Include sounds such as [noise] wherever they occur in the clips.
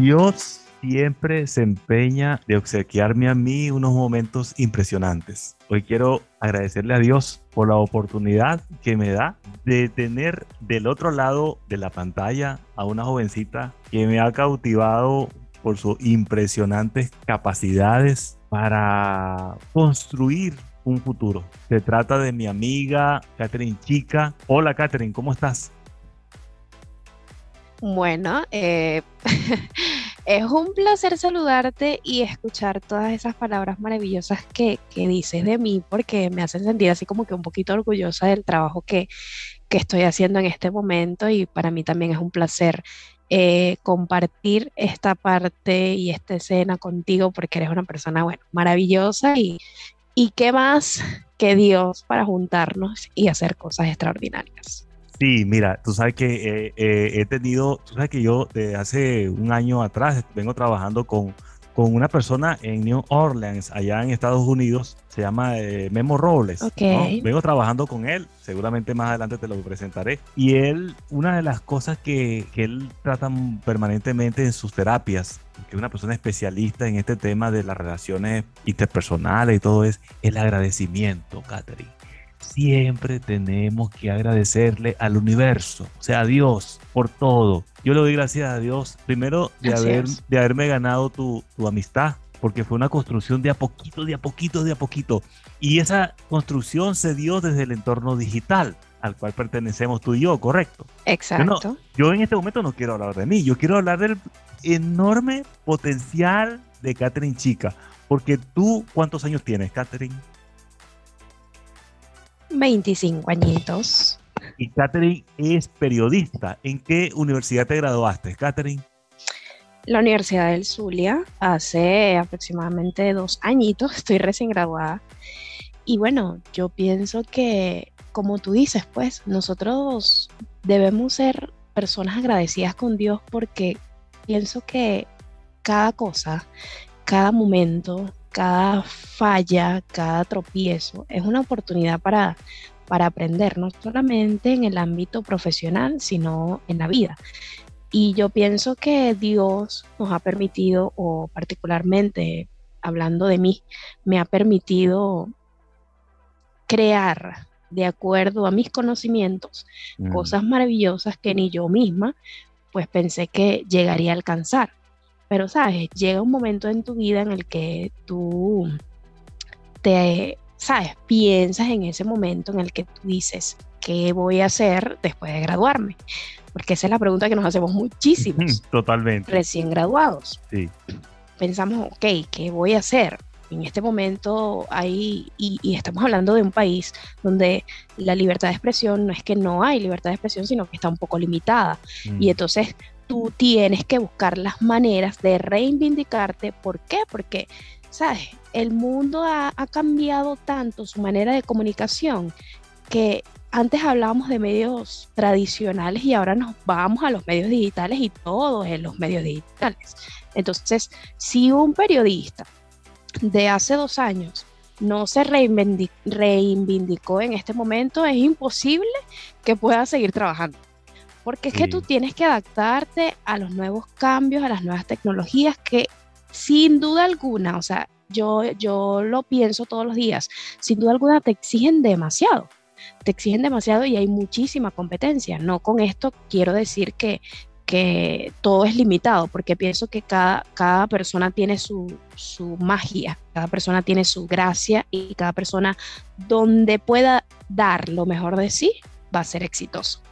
Dios siempre se empeña de obsequiarme a mí unos momentos impresionantes. Hoy quiero agradecerle a Dios por la oportunidad que me da de tener del otro lado de la pantalla a una jovencita que me ha cautivado por sus impresionantes capacidades para construir un futuro. Se trata de mi amiga Catherine Chica. Hola Catherine, ¿cómo estás? Bueno, eh, [laughs] es un placer saludarte y escuchar todas esas palabras maravillosas que, dices de mí, porque me hacen sentir así como que un poquito orgullosa del trabajo que, que estoy haciendo en este momento y para mí también es un placer eh, compartir esta parte y esta escena contigo porque eres una persona, bueno, maravillosa y, y qué más que Dios para juntarnos y hacer cosas extraordinarias. Sí, mira, tú sabes que eh, eh, he tenido, tú sabes que yo de hace un año atrás vengo trabajando con, con una persona en New Orleans, allá en Estados Unidos, se llama eh, Memo Robles. Vengo trabajando con él, seguramente más adelante te lo presentaré. Y él, una de las cosas que, que él trata permanentemente en sus terapias, que es una persona especialista en este tema de las relaciones interpersonales y todo, es el agradecimiento, Catherine siempre tenemos que agradecerle al universo, o sea, a Dios, por todo. Yo le doy gracias a Dios, primero, de, haber, de haberme ganado tu, tu amistad, porque fue una construcción de a poquito, de a poquito, de a poquito. Y esa construcción se dio desde el entorno digital al cual pertenecemos tú y yo, ¿correcto? Exacto. Yo, en este momento no quiero hablar de mí, yo quiero hablar del enorme potencial de Catherine Chica, porque tú, ¿cuántos años tienes, Catherine? 25 añitos. Y Catherine es periodista. ¿En qué universidad te graduaste, Catherine? La Universidad del Zulia, hace aproximadamente dos añitos, [laughs] estoy recién graduada. Y bueno, yo pienso que, como tú dices, pues nosotros debemos ser personas agradecidas con Dios porque pienso que cada cosa, cada momento, cada falla, cada tropiezo es una oportunidad para, para aprender, no solamente en el ámbito profesional, sino en la vida. Y yo pienso que Dios nos ha permitido, o particularmente hablando de mí, me ha permitido crear de acuerdo a mis conocimientos mm. cosas maravillosas que ni yo misma pues pensé que llegaría a alcanzar. Pero, ¿sabes? Llega un momento en tu vida en el que tú te, ¿sabes? Piensas en ese momento en el que tú dices, ¿qué voy a hacer después de graduarme? Porque esa es la pregunta que nos hacemos muchísimos. [laughs] Totalmente. Recién graduados. Sí. Pensamos, ok, ¿qué voy a hacer? En este momento hay, y, estamos hablando de un país donde la libertad de expresión no es que no hay libertad de expresión, sino que está un poco limitada. Y mm. entonces tú tienes que buscar las maneras de reivindicarte. ¿Por qué? Porque, ¿sabes? El mundo ha, cambiado tanto su manera de comunicación que antes hablábamos de medios tradicionales y ahora nos vamos a los medios digitales y todo en los medios digitales. Entonces, si un periodista de hace dos años no se reivindicó en este momento, es imposible que pueda seguir trabajando. Porque es que tú tienes que adaptarte a los nuevos cambios, a las nuevas tecnologías que sin duda alguna, o sea, yo, yo lo pienso todos los días, sin duda alguna te exigen demasiado, te exigen demasiado y hay muchísima competencia. No con esto quiero decir que, que todo es limitado, porque pienso que cada, cada persona tiene su, su magia, cada persona tiene su gracia y cada persona donde pueda dar lo mejor de sí va a ser exitoso.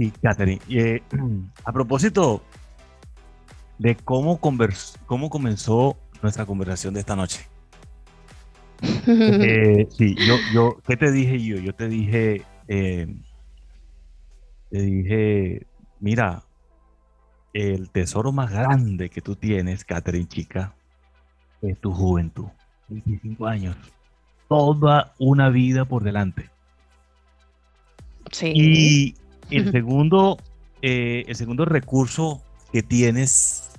Sí, Catherine. Eh, [clears throat] a propósito de cómo, cómo comenzó nuestra conversación de esta noche. [laughs] Eh, sí, yo, yo, ¿qué te dije yo? Yo te dije, eh, te dije, mira, el tesoro más grande que tú tienes, Catherine Chica, es tu juventud. 25 años. Toda una vida por delante. Sí. Y el [laughs] segundo, eh, el segundo recurso que tienes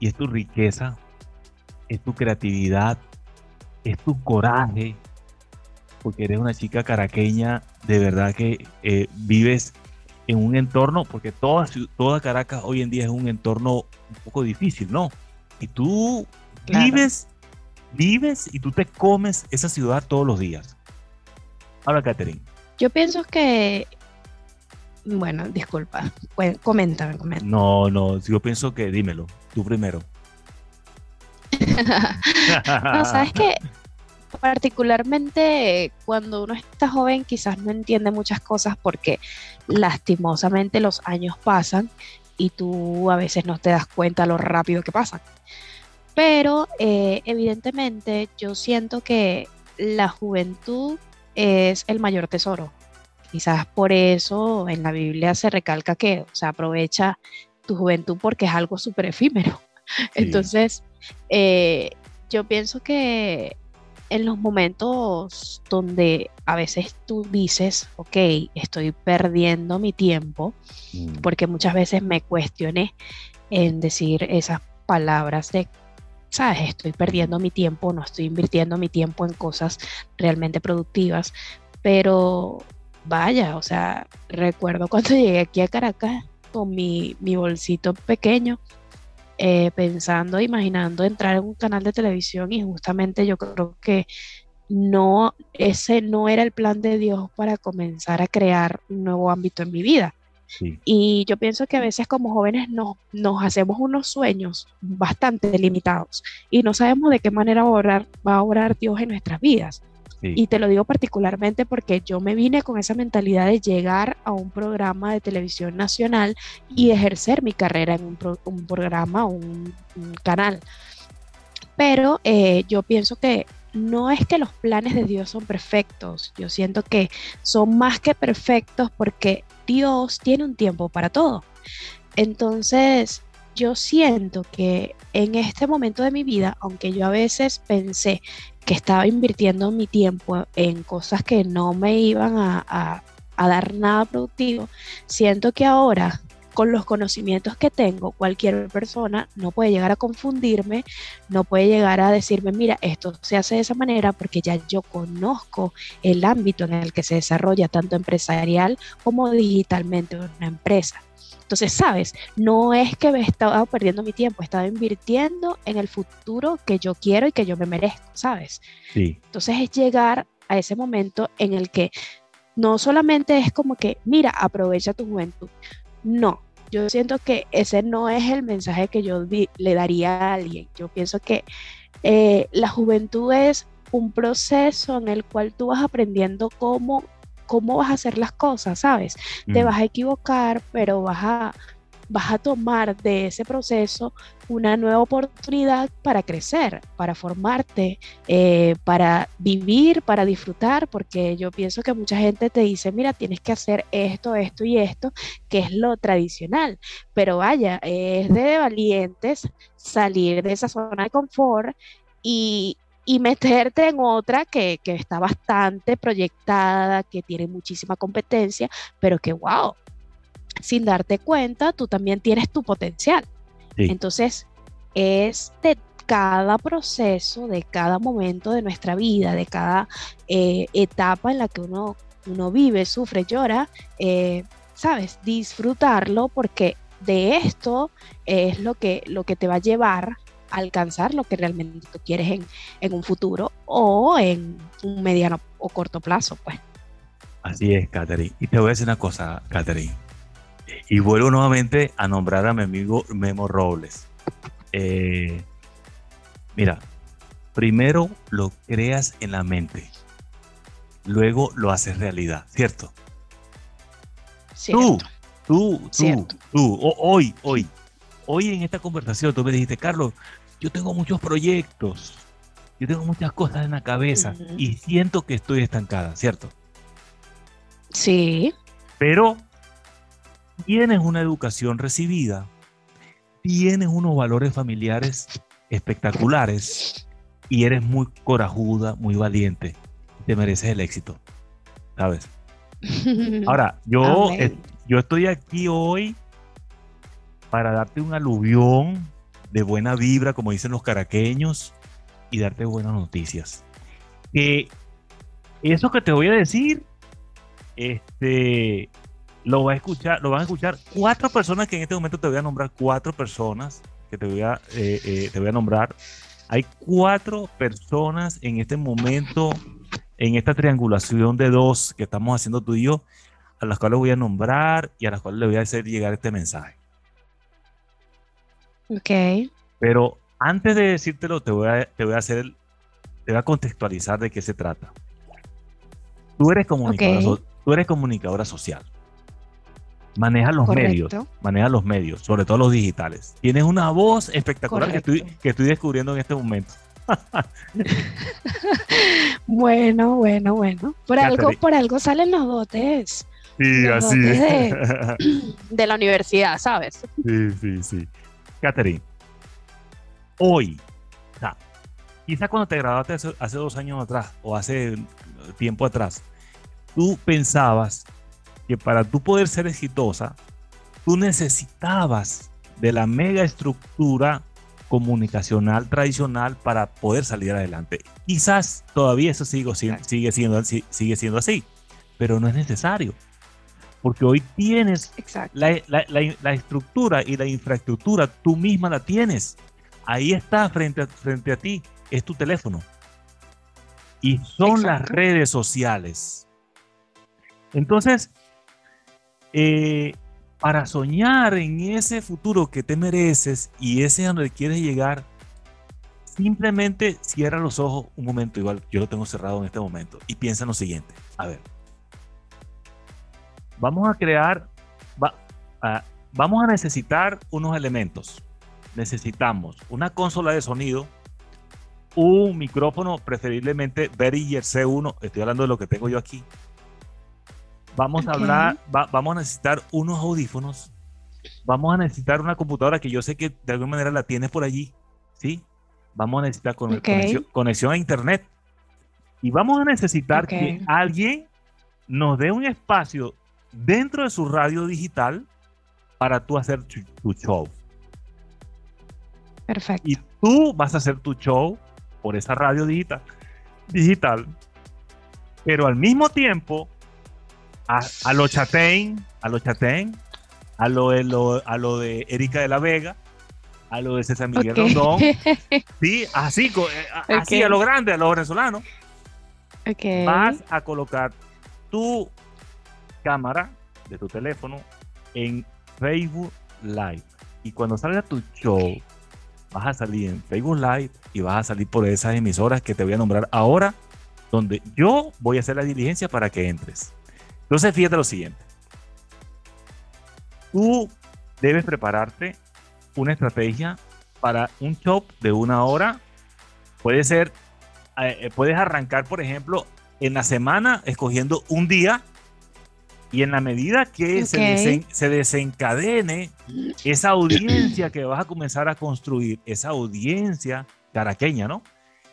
y es tu riqueza, es tu creatividad, es tu coraje, porque eres una chica caraqueña, de verdad que eh, vives en un entorno, porque toda, toda Caracas hoy en día es un entorno un poco difícil, ¿no? Y tú vives, vives y tú te comes esa ciudad todos los días. Habla, Catherine. Yo pienso que, bueno, disculpa, coméntame, coméntame. No, no, yo pienso que dímelo, tú primero. [laughs] no, sabes que particularmente cuando uno está joven quizás no entiende muchas cosas porque lastimosamente los años pasan y tú a veces no te das cuenta lo rápido que pasan. Pero eh, evidentemente yo siento que la juventud es el mayor tesoro. Quizás por eso en la Biblia se recalca que, o sea, aprovecha tu juventud porque es algo súper efímero. Entonces, eh, yo pienso que en los momentos donde a veces tú dices, ok, estoy perdiendo mi tiempo, mm. porque muchas veces me cuestioné en decir esas palabras de, sabes, estoy perdiendo mi tiempo, no estoy invirtiendo mi tiempo en cosas realmente productivas, pero vaya, o sea, recuerdo cuando [laughs] llegué aquí a Caracas con mi, mi bolsito pequeño eh, pensando, imaginando entrar en un canal de televisión y justamente yo creo que no, ese no era el plan de Dios para comenzar a crear un nuevo ámbito en mi vida. Y yo pienso que a veces como jóvenes nos, nos hacemos unos sueños bastante limitados y no sabemos de qué manera va a orar Dios en nuestras vidas. Y te lo digo particularmente porque yo me vine con esa mentalidad de llegar a un programa de televisión nacional y ejercer mi carrera en un, programa o un, canal. Pero eh, yo pienso que no es que los planes de Dios son perfectos, yo siento que son más que perfectos porque Dios tiene un tiempo para todo. Entonces, yo siento que en este momento de mi vida, aunque yo a veces pensé que estaba invirtiendo mi tiempo en cosas que no me iban a, dar nada productivo, siento que ahora con los conocimientos que tengo, cualquier persona no puede llegar a confundirme, no puede llegar a decirme, mira, esto se hace de esa manera porque ya yo conozco el ámbito en el que se desarrolla tanto empresarial como digitalmente una empresa. Entonces, sabes, no es que me estaba perdiendo mi tiempo, estaba invirtiendo en el futuro que yo quiero y que yo me merezco, ¿sabes? Sí. Entonces es llegar a ese momento en el que no solamente es como que, mira, aprovecha tu juventud. No, yo siento que ese no es el mensaje que yo le daría a alguien. Yo pienso que eh, la juventud es un proceso en el cual tú vas aprendiendo cómo cómo vas a hacer las cosas, ¿sabes? Te vas a equivocar, pero vas a, vas a tomar de ese proceso una nueva oportunidad para crecer, para formarte, eh, para vivir, para disfrutar, porque yo pienso que mucha gente te dice, mira, tienes que hacer esto, esto y esto, que es lo tradicional, pero vaya, es de valientes salir de esa zona de confort y, y meterte en otra que, está bastante proyectada, que tiene muchísima competencia, pero que, wow, sin darte cuenta, tú también tienes tu potencial. Entonces, es de cada proceso, de cada momento de nuestra vida, de cada eh, etapa en la que uno, uno vive, sufre, llora, eh, ¿sabes? Disfrutarlo porque de esto es lo que, lo que te va a llevar alcanzar lo que realmente tú quieres en, un futuro o en un mediano o corto plazo, pues. Así es, Catherine. Y te voy a decir una cosa, Catherine. Y vuelvo nuevamente a nombrar a mi amigo Memo Robles. Eh, mira, primero lo creas en la mente, luego lo haces realidad, ¿cierto? Tú, tú, tú, tú, hoy, hoy, hoy en esta conversación tú me dijiste, Carlos, yo tengo muchos proyectos, yo tengo muchas cosas en la cabeza y siento que estoy estancada, ¿cierto? Sí. Pero tienes una educación recibida, tienes unos valores familiares espectaculares y eres muy corajuda, muy valiente. Te mereces el éxito, ¿sabes? [laughs] Ahora, yo, yo estoy aquí hoy para darte un aluvión de buena vibra, como dicen los caraqueños, y darte buenas noticias. eso que te voy a decir, este, lo va a escuchar, lo van a escuchar cuatro personas que en este momento te voy a nombrar cuatro personas que te voy a, eh, eh, te voy a nombrar. Hay cuatro personas en este momento, en esta triangulación de dos que estamos haciendo tú y yo, a las cuales voy a nombrar y a las cuales le voy a hacer llegar este mensaje. Ok. Pero antes de decírtelo, te voy a, te voy a hacer, te voy a contextualizar de qué se trata. Tú eres comunicadora, tú eres comunicadora social. Maneja los medios, maneja los medios, sobre todo los digitales. Tienes una voz espectacular que estoy, que estoy descubriendo en este momento. [laughs] bueno, bueno, bueno. Por algo, por algo salen los dotes. Sí, así de, [clears throat] de, la universidad, ¿sabes? Sí, sí, sí. Catherine, hoy, o sea, quizá cuando te graduaste hace, dos años atrás o hace tiempo atrás, tú pensabas que para tú poder ser exitosa, tú necesitabas de la mega estructura comunicacional tradicional para poder salir adelante. Quizás todavía eso sigue, sigue, siendo, sigue siendo así, pero no es necesario. Porque hoy tienes la, la, la, estructura y la infraestructura, tú misma la tienes. Ahí está frente a, frente a ti, es tu teléfono. Y son las redes sociales. Entonces, eh, para soñar en ese futuro que te mereces y ese a donde quieres llegar, simplemente cierra los ojos un momento, igual yo lo tengo cerrado en este momento, y piensa en lo siguiente. A ver, vamos a crear, vamos a necesitar unos elementos. Necesitamos una consola de sonido, un micrófono, preferiblemente Behringer C1, estoy hablando de lo que tengo yo aquí, Vamos a hablar, vamos a necesitar unos audífonos, vamos a necesitar una computadora que yo sé que de alguna manera la tienes por allí, ¿sí? Vamos a necesitar conexión, a internet. Y vamos a necesitar que alguien nos dé un espacio dentro de su radio digital para tú hacer tu, show. Perfecto. Y tú vas a hacer tu show por esa radio digital, digital pero al mismo tiempo a, a lo Chatein, a lo Chatein, a lo, de lo, a lo de Erika de la Vega, a lo de César Miguel Rondón. [laughs] Sí, así, eh, así a lo grande, a lo venezolano. Vas a colocar tu cámara de tu teléfono en Facebook Live. Y cuando salga tu show, vas a salir en Facebook Live y vas a salir por esas emisoras que te voy a nombrar ahora, donde yo voy a hacer la diligencia para que entres. Entonces, fíjate lo siguiente. Tú debes prepararte una estrategia para un show de una hora. Puede ser, eh, eh, puedes arrancar, por ejemplo, en la semana escogiendo un día y en la medida que se, se, desencadene esa audiencia que vas a comenzar a construir, esa audiencia caraqueña, ¿no?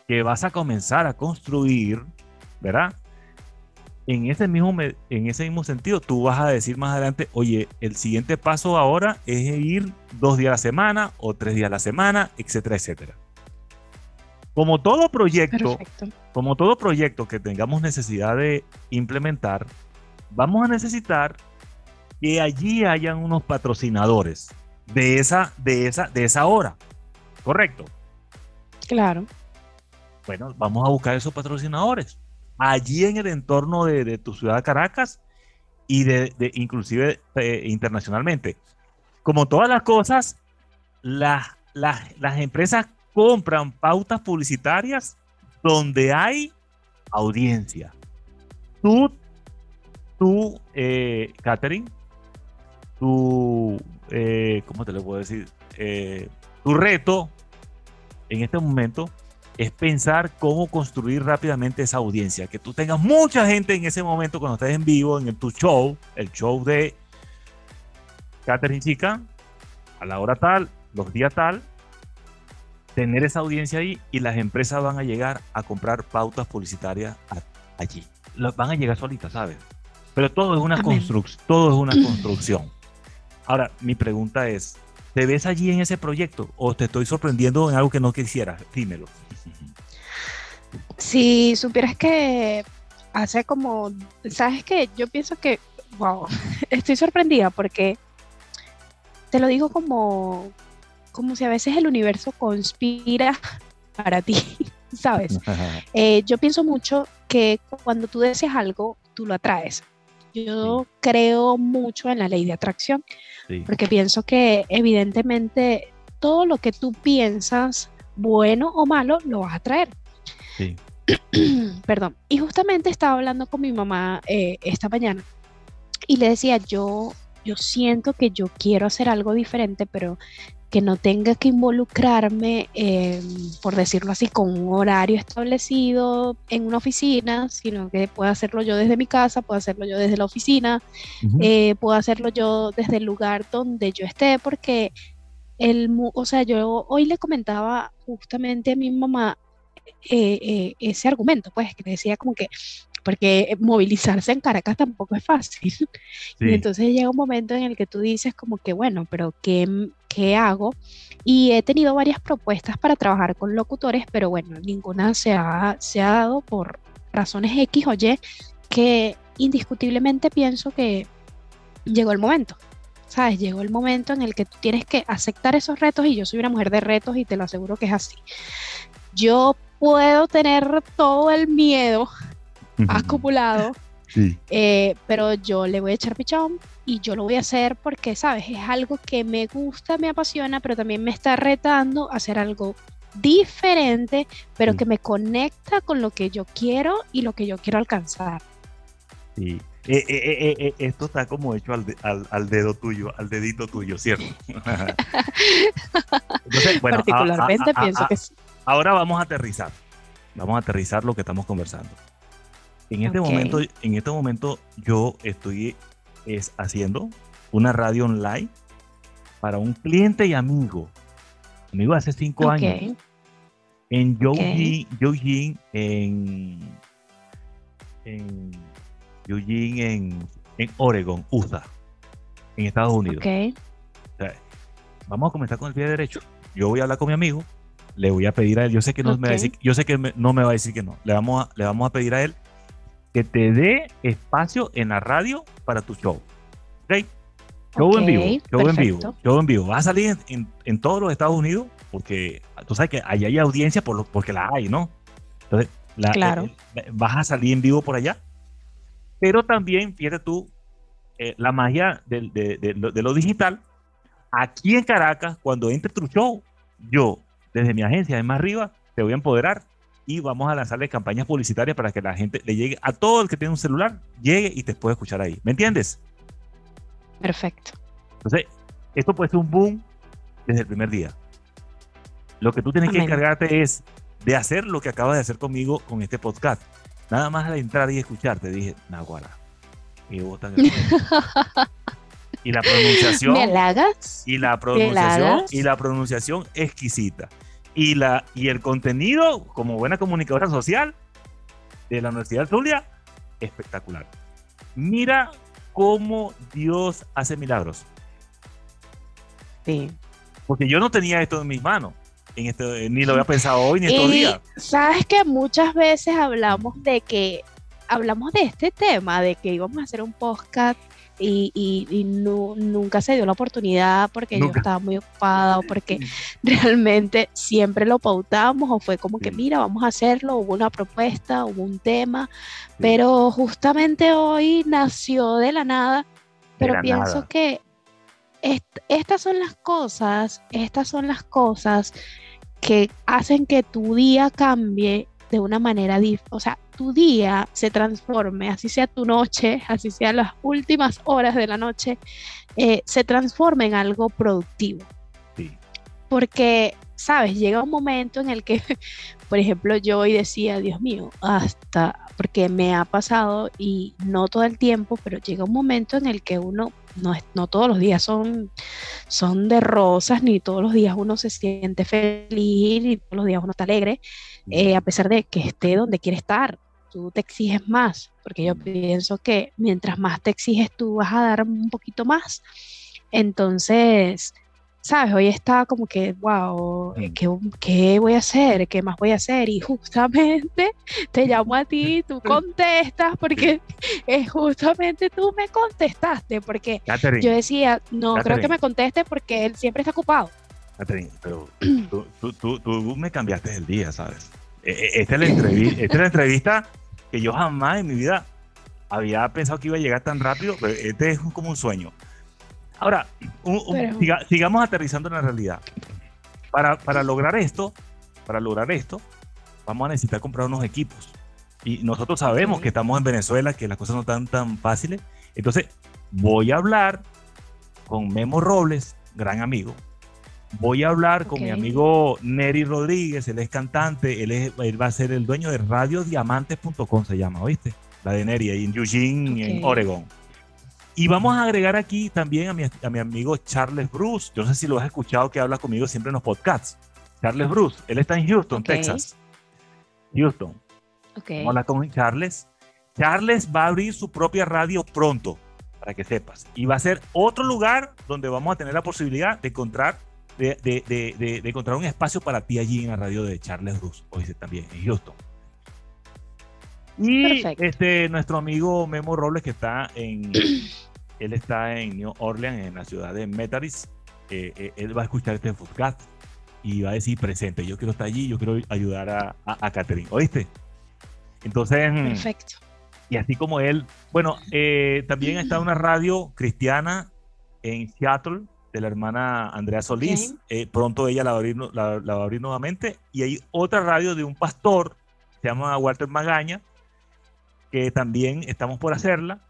Que vas a comenzar a construir, ¿verdad? en ese, mismo, en ese mismo sentido, tú vas a decir más adelante, oye, el siguiente paso ahora es ir dos días a la semana o tres días a la semana, etcétera, etcétera. Como todo proyecto, como todo proyecto que tengamos necesidad de implementar, vamos a necesitar que allí hayan unos patrocinadores de esa, de esa, de esa hora. ¿Correcto? Claro. Bueno, vamos a buscar esos patrocinadores allí en el entorno de, tu ciudad Caracas y de, inclusive eh, internacionalmente. Como todas las cosas, las, las, empresas compran pautas publicitarias donde hay audiencia. Tú, tú, eh, tu, eh, ¿cómo te lo puedo decir? Eh, tu reto en este momento es pensar cómo construir rápidamente esa audiencia. Que tú tengas mucha gente en ese momento cuando estés en vivo, en tu show, el show de Catherine Chica, a la hora tal, los días tal, tener esa audiencia ahí y las empresas van a llegar a comprar pautas publicitarias allí. Van a llegar solitas, ¿sabes? Pero todo es una construcción, todo es una construcción. Ahora, mi pregunta es, ¿te ves allí en ese proyecto o te estoy sorprendiendo en algo que no quisieras? Dímelo. Si supieras que hace como, sabes que yo pienso que, wow, [laughs] estoy sorprendida porque te lo digo como, como si a veces el universo conspira [laughs] para ti, ¿sabes? [laughs] Eh, yo pienso mucho que cuando tú deseas algo, tú lo atraes. Yo creo mucho en la ley de atracción, porque pienso que evidentemente todo lo que tú piensas, bueno o malo, lo vas a traer. Sí. [clears throat] Perdón. Y justamente estaba hablando con mi mamá eh, esta mañana y le decía, yo, yo siento que yo quiero hacer algo diferente, pero que no tenga que involucrarme, por decirlo así, con un horario establecido en una oficina, sino que pueda hacerlo yo desde mi casa, puedo hacerlo yo desde la oficina, eh, puedo hacerlo yo desde el lugar donde yo esté, porque el, o sea, yo hoy le comentaba justamente a mi mamá eh, eh, ese argumento, pues, que decía como que, porque movilizarse en Caracas tampoco es fácil. [laughs] Y entonces llega un momento en el que tú dices como que, bueno, pero ¿qué, ¿qué hago? Y he tenido varias propuestas para trabajar con locutores, pero bueno, ninguna se ha, se ha dado por razones X o Y que indiscutiblemente pienso que llegó el momento. ¿Sabes? Llegó el momento en el que tú tienes que aceptar esos retos y yo soy una mujer de retos y te lo aseguro que es así. Yo puedo tener todo el miedo acumulado, eh, pero yo le voy a echar pichón y yo lo voy a hacer porque, ¿sabes? Es algo que me gusta, me apasiona, pero también me está retando a hacer algo diferente, pero que me conecta con lo que yo quiero y lo que yo quiero alcanzar. Sí. Eh, eh, esto está como hecho al, al, dedo tuyo, al dedito tuyo, ¿cierto? [laughs] Particularmente pienso que sí. Ahora vamos a aterrizar. Vamos a aterrizar lo que estamos conversando. En este momento, en este momento yo estoy es, haciendo una radio online para un cliente y amigo. Amigo hace cinco años. En Eugene, en, en Eugene, en, en Oregon, USA, en Estados Unidos. vamos a comenzar con el pie derecho. Yo voy a hablar con mi amigo, le voy a pedir a él, yo sé que no me va a decir, yo sé que no me va a decir que no. Le vamos a, le vamos a pedir a él que te dé espacio en la radio para tu show. ¿Ok? Show en vivo, show en vivo, show en vivo. Va a salir en, todos los Estados Unidos porque tú sabes que allá hay audiencia por lo, porque la hay, ¿no? Entonces, claro. Eh, vas a salir en vivo por allá. Pero también, fíjate tú, eh, la magia de, de, lo digital. Aquí en Caracas, cuando entre tu show, yo desde mi agencia de más arriba, te voy a empoderar y vamos a lanzarle campañas publicitarias para que la gente le llegue a todo el que tiene un celular, llegue y te pueda escuchar ahí. ¿Me entiendes? Perfecto. Entonces, esto puede ser un boom desde el primer día. Lo que tú tienes que encargarte es de hacer lo que acabas de hacer conmigo con este podcast. Nada más al entrar y escucharte, dije, Naguara, y y la [laughs] pronunciación. ¿Me halagas? Y la pronunciación, y la pronunciación exquisita y, la, y el contenido, como buena comunicadora social de la Universidad de Zulia, espectacular. Mira cómo Dios hace milagros. Sí. Porque yo no tenía esto en mis manos. En este, ni lo había pensado hoy ni estos días. Sabes que muchas veces hablamos de que hablamos de este tema, de que íbamos a hacer un podcast y, nunca se dio la oportunidad porque yo estaba muy ocupada o porque [laughs] realmente siempre lo pautamos o fue como que mira, vamos a hacerlo, hubo una propuesta, hubo un tema, pero justamente hoy nació de la nada, pero pienso que estas son las cosas, estas son las cosas que hacen que tu día cambie de una manera, o sea, tu día se transforme, así sea tu noche, así sea las últimas horas de la noche, eh, se transforme en algo productivo. Porque, sabes, llega un momento en el que, [laughs] por ejemplo, yo hoy decía, Dios mío, hasta, porque me ha pasado y no todo el tiempo, pero llega un momento en el que uno, no, no todos los días son, son de rosas, ni todos los días uno se siente feliz, ni todos los días uno está alegre. Eh, a pesar de que esté donde quiere estar, tú te exiges más, porque yo pienso que mientras más te exiges tú vas a dar un poquito más. Entonces, sabes, hoy está como que, wow, eh, ¿qué, ¿qué, voy a hacer? ¿Qué más voy a hacer? Y justamente [laughs] te llamo a ti, tú [laughs] contestas, porque [laughs] es justamente tú me contestaste, porque yo decía, no, creo que me conteste porque él siempre está ocupado. Catherine, pero [clears throat] tú, tú, tú, me cambiaste el día, ¿sabes? E, e, esta es, la entrevista, esta es la entrevista que yo jamás en mi vida había pensado que iba a llegar tan rápido, pero este es como un sueño. Ahora, sigamos aterrizando en la realidad. Para, para lograr esto, para lograr esto, vamos a necesitar comprar unos equipos. Y nosotros sabemos que estamos en Venezuela, que las cosas no están tan fáciles. Entonces, voy a hablar con Memo Robles, gran amigo. Voy a hablar con mi amigo Neri Rodríguez, él es cantante, él, es, él va a ser el dueño de radiodiamantes.com, se llama, ¿oíste? La de Neri, en Eugene, en Oregon. Y vamos a agregar aquí también a mi, a mi amigo Charles Bruce. Yo no sé si lo has escuchado que habla conmigo siempre en los podcasts. Charles Bruce, él está en Houston, Texas. Houston. Okay. Hola con Charles. Charles va a abrir su propia radio pronto, para que sepas. Y va a ser otro lugar donde vamos a tener la posibilidad de encontrar, de, de, de, de encontrar un espacio para ti allí en la radio de Charles Bruce, dice también, en Houston. Y este, nuestro amigo Memo Robles, que está en, [clears throat] él está en New Orleans, en la ciudad de Metairie, eh, eh, él va a escuchar este podcast y va a decir presente, yo quiero estar allí, yo quiero ayudar a, a, Catherine, ¿oíste? Entonces, Perfecto. y así como él, bueno, eh, también [clears throat] está una radio cristiana en Seattle de la hermana Andrea Solís, pronto ella la va, a abrir, la va a abrir nuevamente, y hay otra radio de un pastor, se llama Walter Magaña, que también estamos por hacerla.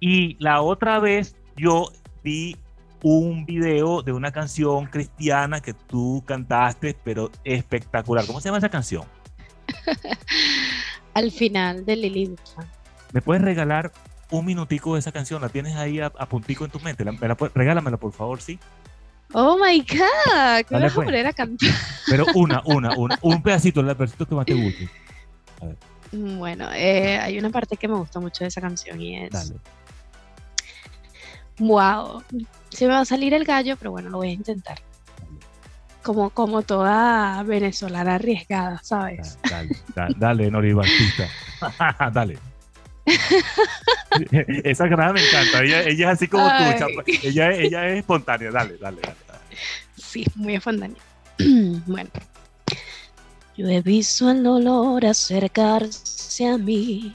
Y la otra vez yo vi un video de una canción cristiana que tú cantaste, pero espectacular. ¿Cómo se llama esa canción? [laughs] Al final de Lili ¿Me puedes regalar un minutico de esa canción? ¿La tienes ahí a, puntico en tu mente? ¿La, regálamela, por favor, sí. Oh my God, ¿qué vas a pues. poner a cantar? Pero una, una, una, un pedacito, el pedacito que más te guste. A ver. Bueno, eh, hay una parte que me gusta mucho de esa canción y es. Wow. Se me va a salir el gallo, pero bueno, lo voy a intentar. Como, como toda venezolana arriesgada, ¿sabes? Dale, dale, dale Nori dale. [laughs] [laughs] Esa granada me encanta. Ella, ella, es así como tú, ella, ella es espontánea. Dale, dale, dale. Sí, muy espontánea. [clears throat] bueno. Yo he visto el dolor acercarse a mí,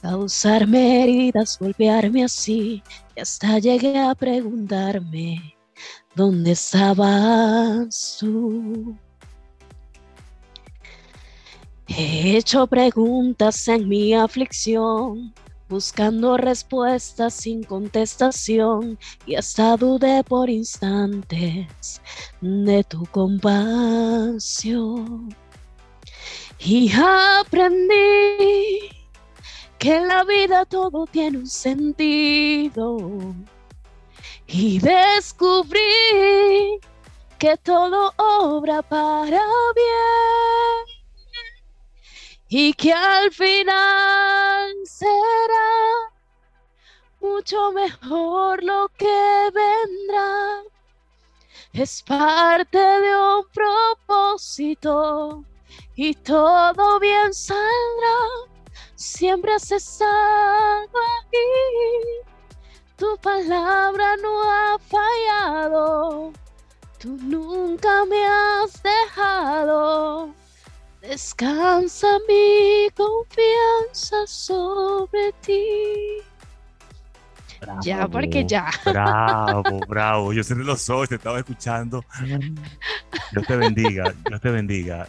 causarme heridas, golpearme así, y hasta llegué a preguntarme, ¿dónde estabas tú? He hecho preguntas en mi aflicción, buscando respuestas sin contestación y hasta dudé por instantes de tu compasión. Y aprendí que en la vida todo tiene un sentido. Y descubrí que todo obra para bien. Y que al final será mucho mejor lo que vendrá. Es parte de un propósito y todo bien saldrá. Siempre has estado aquí, tu palabra no ha fallado, tú nunca me has dejado. Descansa mi confianza sobre ti ya, porque ya. Bravo, bravo. Yo cerré los ojos, te estaba escuchando. Dios te bendiga, Dios te bendiga.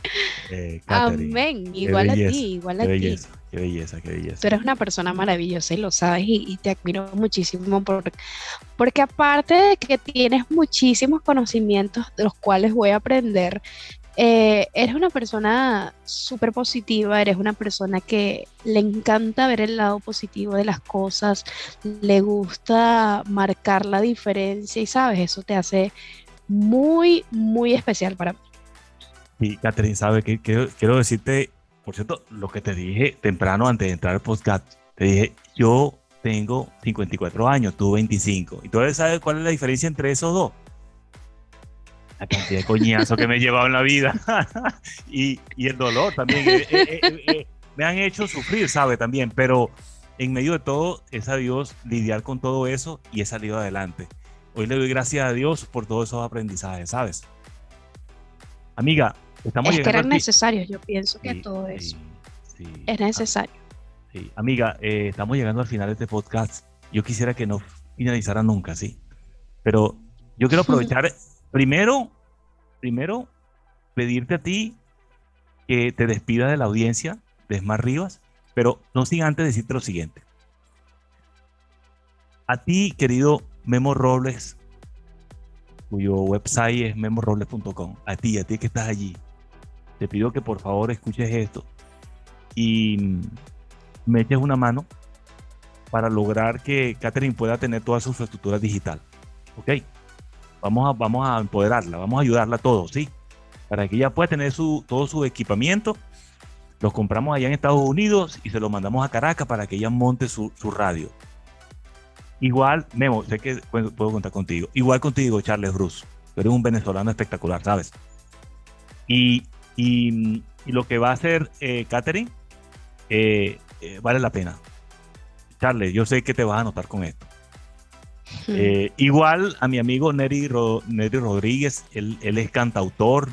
Eh, Amén. Igual a ti, igual a qué Belleza, qué belleza, qué belleza. Tú eres una persona maravillosa y lo sabes y, te admiro muchísimo por, porque aparte de que tienes muchísimos conocimientos de los cuales voy a aprender, eh, eres una persona súper positiva, eres una persona que le encanta ver el lado positivo de las cosas, le gusta marcar la diferencia y sabes, eso te hace muy, muy especial para mí. Y Catherine, sabe que quiero, decirte, por cierto, lo que te dije temprano antes de entrar al podcast, te dije, yo tengo 54 años, tú 25. ¿Y tú sabes cuál es la diferencia entre esos dos? La cantidad de coñazo que me he llevado en la vida [laughs] y, y, el dolor también. Eh, eh, eh, me han hecho sufrir, ¿sabe? También, pero en medio de todo es a Dios lidiar con todo eso y he salido adelante. Hoy le doy gracias a Dios por todos esos aprendizajes, ¿sabes? Amiga, estamos es que eran necesarios, yo pienso que todo eso es necesario. Sí, amiga, estamos llegando al final de este podcast. Yo quisiera que no finalizara nunca, ¿sí? Pero yo quiero aprovechar [laughs] primero, primero, pedirte a ti que te despidas de la audiencia de Smart Rivas, pero no sin antes decirte lo siguiente. A ti, querido Memo Robles, cuyo website es memorobles.com, a ti, a ti que estás allí, te pido que por favor escuches esto y me eches una mano para lograr que Catherine pueda tener toda su infraestructura digital. ¿Ok? Vamos a, vamos a empoderarla, vamos a ayudarla a todos, ¿sí? Para que ella pueda tener su, todo su equipamiento. Los compramos allá en Estados Unidos y se lo mandamos a Caracas para que ella monte su, radio. Igual, Memo, sé que puedo, contar contigo. Igual contigo, Charles Bruce. Tú eres un venezolano espectacular, ¿sabes? Y, lo que va a hacer eh, Catherine eh, eh, vale la pena. Charles, yo sé que te vas a notar con esto. Eh, igual a mi amigo Neri, Rodríguez, él, es cantautor,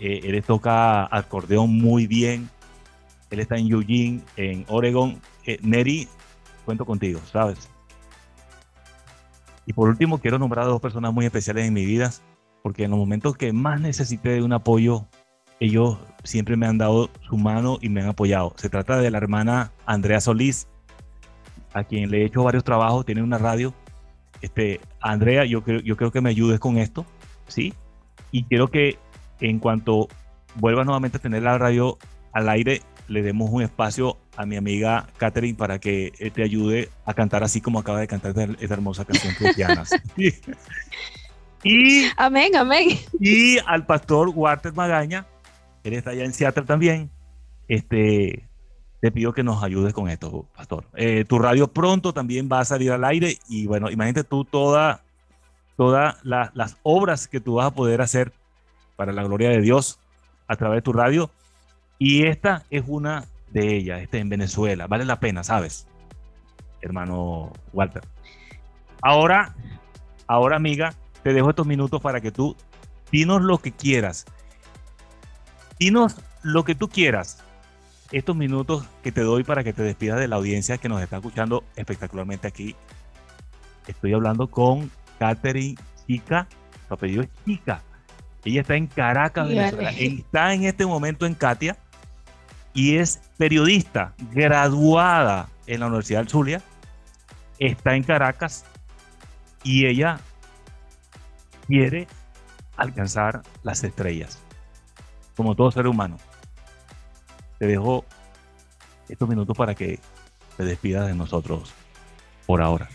eh, él toca acordeón muy bien, él está en Eugene, en Oregon. Eh, Neri, cuento contigo, ¿sabes? Y por último, quiero nombrar a dos personas muy especiales en mi vida, porque en los momentos que más necesité de un apoyo, ellos siempre me han dado su mano y me han apoyado. Se trata de la hermana Andrea Solís, a quien le he hecho varios trabajos, tiene una radio este, Andrea, yo, creo, yo creo que me ayudes con esto, ¿sí? Y quiero que en cuanto vuelva nuevamente a tener la radio al aire, le demos un espacio a mi amiga Catherine para que eh, te ayude a cantar así como acaba de cantar esta hermosa canción cristiana. [laughs] y, amén, amén. Y al pastor Walter Magaña, él está allá en Seattle también. Este, te pido que nos ayudes con esto, Pastor. Eh, tu radio pronto también va a salir al aire y bueno, imagínate tú todas toda las obras que tú vas a poder hacer para la gloria de Dios a través de tu radio. Y esta es una de ellas, este en Venezuela. Vale la pena, ¿sabes? Hermano Walter. Ahora, ahora amiga, te dejo estos minutos para que tú dinos lo que quieras. Dinos lo que tú quieras estos minutos que te doy para que te despidas de la audiencia que nos está escuchando espectacularmente aquí. Estoy hablando con Catherine Chica, su apellido es Chica. Ella está en Caracas, Venezuela. Está en este momento en Katia y es periodista graduada en la Universidad del Zulia. Está en Caracas y ella quiere alcanzar las estrellas, como todo ser humano te dejo estos minutos para que te despidas de nosotros por ahora.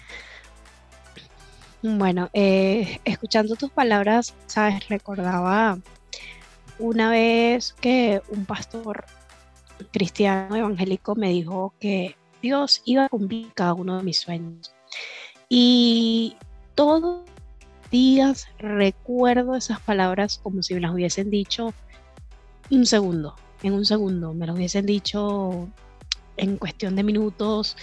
Bueno, eh, escuchando tus palabras, sabes, recordaba una vez que un pastor cristiano evangélico me dijo que Dios iba a cumplir cada uno de mis sueños. Y todos los días recuerdo esas palabras como si me las hubiesen dicho un segundo, en un segundo, me lo hubiesen dicho en cuestión de minutos.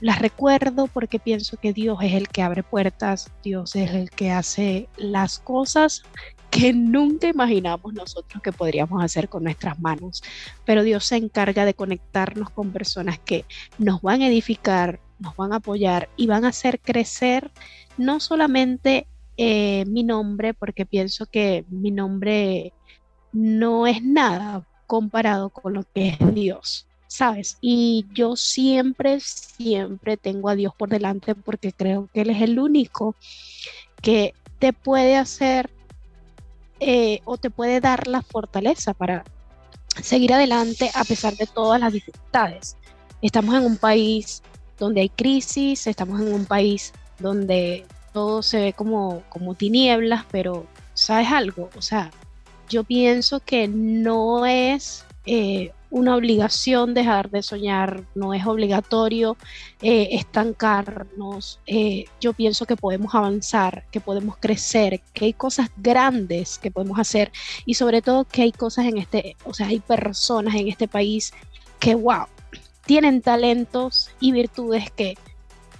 Las recuerdo porque pienso que Dios es el que abre puertas, Dios es el que hace las cosas que nunca imaginamos nosotros que podríamos hacer con nuestras manos. Pero Dios se encarga de conectarnos con personas que nos van a edificar, nos van a apoyar y van a hacer crecer no solamente eh, mi nombre, porque pienso que mi nombre no es nada, comparado con lo que es Dios, ¿sabes? Y yo siempre, siempre tengo a Dios por delante porque creo que Él es el único que te puede hacer eh, o te puede dar la fortaleza para seguir adelante a pesar de todas las dificultades. Estamos en un país donde hay crisis, estamos en un país donde todo se ve como, como tinieblas, pero ¿sabes algo? O sea, yo pienso que no es eh, una obligación dejar de soñar, no es obligatorio eh, estancarnos. Eh, yo pienso que podemos avanzar, que podemos crecer, que hay cosas grandes que podemos hacer y sobre todo que hay cosas en este, o sea, hay personas en este país que, wow, tienen talentos y virtudes que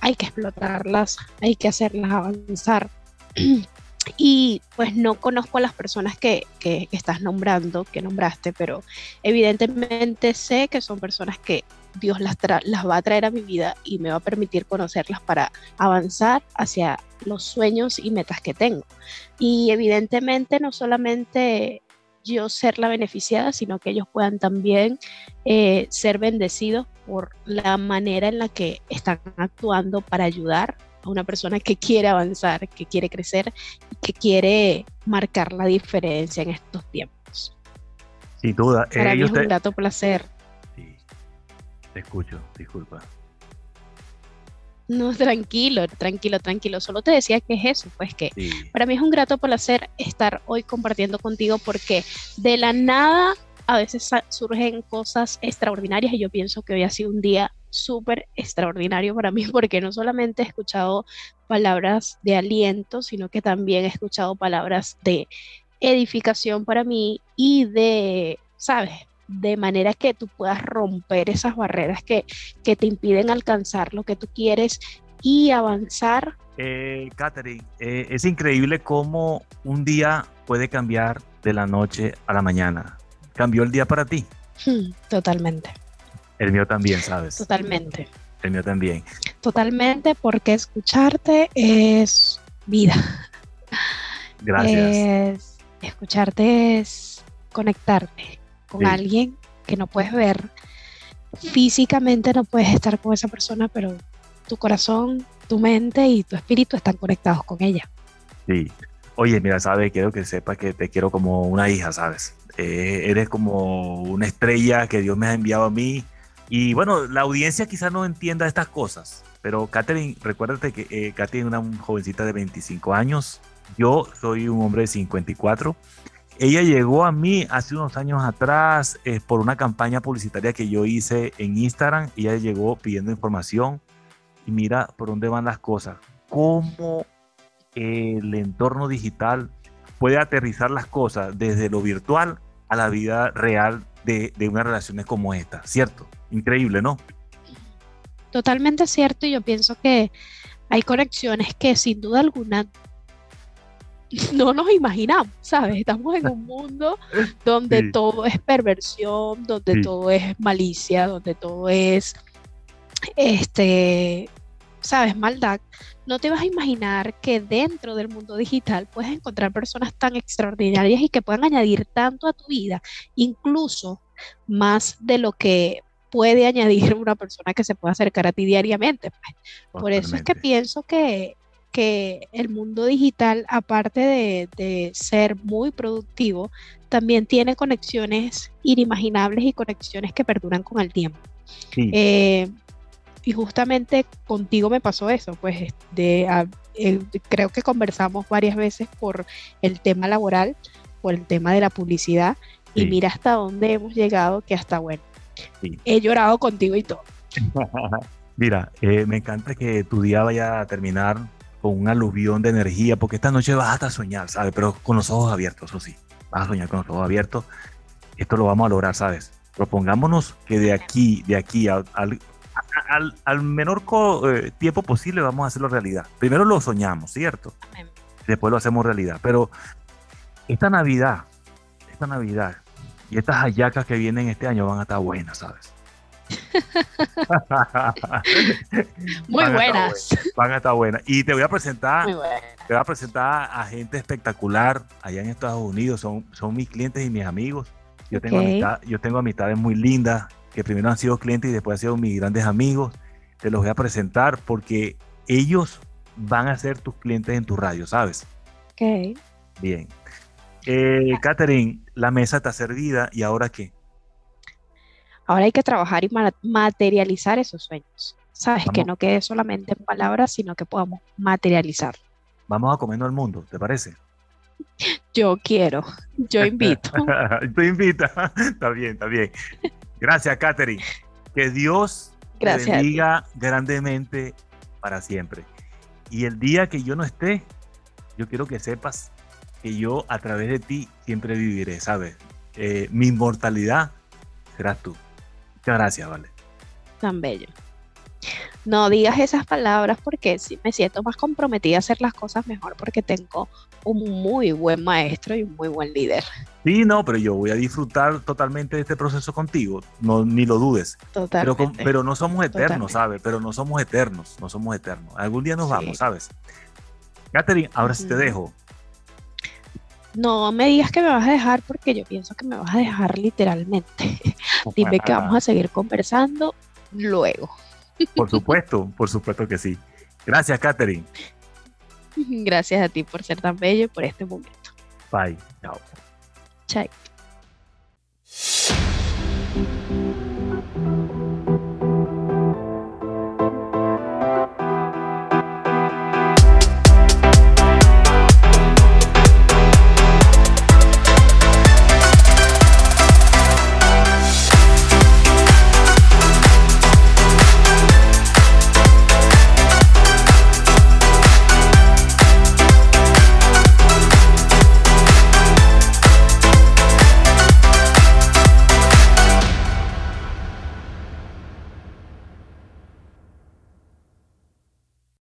hay que explotarlas, hay que hacerlas avanzar. [clears throat] Y pues no conozco a las personas que, estás nombrando, que nombraste, pero evidentemente sé que son personas que Dios las, las va a traer a mi vida y me va a permitir conocerlas para avanzar hacia los sueños y metas que tengo. Y evidentemente no solamente yo ser la beneficiada, sino que ellos puedan también eh, ser bendecidos por la manera en la que están actuando para ayudar una persona que quiere avanzar, que quiere crecer y que quiere marcar la diferencia en estos tiempos. Sin duda. Para mí es un grato placer. Sí, te escucho, disculpa. No, tranquilo, tranquilo, tranquilo. Solo te decía que es eso, pues que para mí es un grato placer estar hoy compartiendo contigo porque de la nada a veces surgen cosas extraordinarias y yo pienso que hoy ha sido un día súper extraordinario para mí [laughs] porque no solamente he escuchado palabras de aliento, sino que también he escuchado palabras de edificación para mí y de, ¿sabes? De manera que tú puedas romper esas barreras que, que te impiden alcanzar lo que tú quieres y avanzar. Eh, Catherine, eh, es increíble cómo un día puede cambiar de la noche a la mañana. ¿Cambió el día para ti? Hmm, totalmente. El mío también, ¿sabes? Totalmente. El mío también. Totalmente, porque escucharte es vida. Gracias. escucharte es conectarte con alguien que no puedes ver. Físicamente no puedes estar con esa persona, pero tu corazón, tu mente y tu espíritu están conectados con ella. Sí. Oye, mira, sabes, quiero que sepas que te quiero como una hija, ¿sabes? Eh, eres como una estrella que Dios me ha enviado a mí y bueno, la audiencia quizás no entienda estas cosas, pero Catherine, recuérdate que eh, Catherine es una jovencita de 25 años, yo soy un hombre de 54. Ella llegó a mí hace unos años atrás eh, por una campaña publicitaria que yo hice en Instagram. Ella llegó pidiendo información y mira por dónde van las cosas. Cómo el entorno digital puede aterrizar las cosas desde lo virtual a la vida real de, de unas relaciones como esta, ¿cierto? Increíble, ¿no? Totalmente cierto y yo pienso que hay conexiones que sin duda alguna [laughs] no nos imaginamos, ¿sabes? Estamos en un mundo [laughs] donde todo es perversión, donde todo es malicia, donde todo es, este, ¿sabes? Maldad. No te vas a imaginar que dentro del mundo digital puedes encontrar personas tan extraordinarias y que puedan añadir tanto a tu vida, incluso más de lo que puede añadir [laughs] una persona que se pueda acercar a ti diariamente. Pues. Por eso es que pienso que, que el mundo digital, aparte de, ser muy productivo, también tiene conexiones inimaginables y conexiones que perduran con el tiempo. Eh, y justamente contigo me pasó eso, pues de, creo que conversamos varias veces por el tema laboral, por el tema de la publicidad, y mira hasta dónde hemos llegado, que hasta bueno, He llorado contigo y todo. [laughs] Mira, eh, me encanta que tu día vaya a terminar con un aluvión de energía, porque esta noche vas hasta soñar, ¿sabes? Pero con los ojos abiertos, eso sí. Vas a soñar con los ojos abiertos. Esto lo vamos a lograr, ¿sabes? Propongámonos que de aquí, de aquí al, al, menor eh, tiempo posible vamos a hacerlo realidad. Primero lo soñamos, ¿cierto? Después lo hacemos realidad. Pero esta Navidad, esta Navidad, y estas hallacas que vienen este año van a estar buenas, ¿sabes? [laughs] Muy buenas. van a estar buenas. Y te voy a presentar, te voy a presentar a gente espectacular allá en Estados Unidos. Son, son mis clientes y mis amigos. Yo tengo, yo tengo amistades muy lindas que primero han sido clientes y después han sido mis grandes amigos. Te los voy a presentar porque ellos van a ser tus clientes en tu radio, ¿sabes? Ok. Bien. Eh, Catherine, la mesa está servida y ahora qué? Ahora hay que trabajar y materializar esos sueños. Sabes, que no quede solamente en palabras, sino que podamos materializar. Vamos a comernos al mundo, ¿te parece? Yo quiero, yo invito. [laughs] Tú invita, [laughs] está bien, está bien. Gracias, Katherine. Que Dios Gracias te bendiga grandemente para siempre. Y el día que yo no esté, yo quiero que sepas que yo a través de ti siempre viviré, ¿sabes? Eh, mi inmortalidad serás tú. Muchas gracias, Vale. Tan bello. No digas esas palabras porque sí me siento más comprometida a hacer las cosas mejor porque tengo un muy buen maestro y un muy buen líder. Sí, no, pero yo voy a disfrutar totalmente de este proceso contigo, no, ni lo dudes. Pero, Totalmente. pero no somos eternos, Totalmente. ¿sabes? Pero no somos eternos, no somos eternos. Algún día nos Sí. vamos, ¿sabes? Catherine, ahora sí te dejo. No me digas que me vas a dejar porque yo pienso que me vas a dejar literalmente. [laughs] Dime que vamos a seguir conversando luego. Por supuesto, por supuesto que sí. Gracias, Catherine. [laughs] Gracias a ti por ser tan bello y por este momento. Bye. Chao. Chao.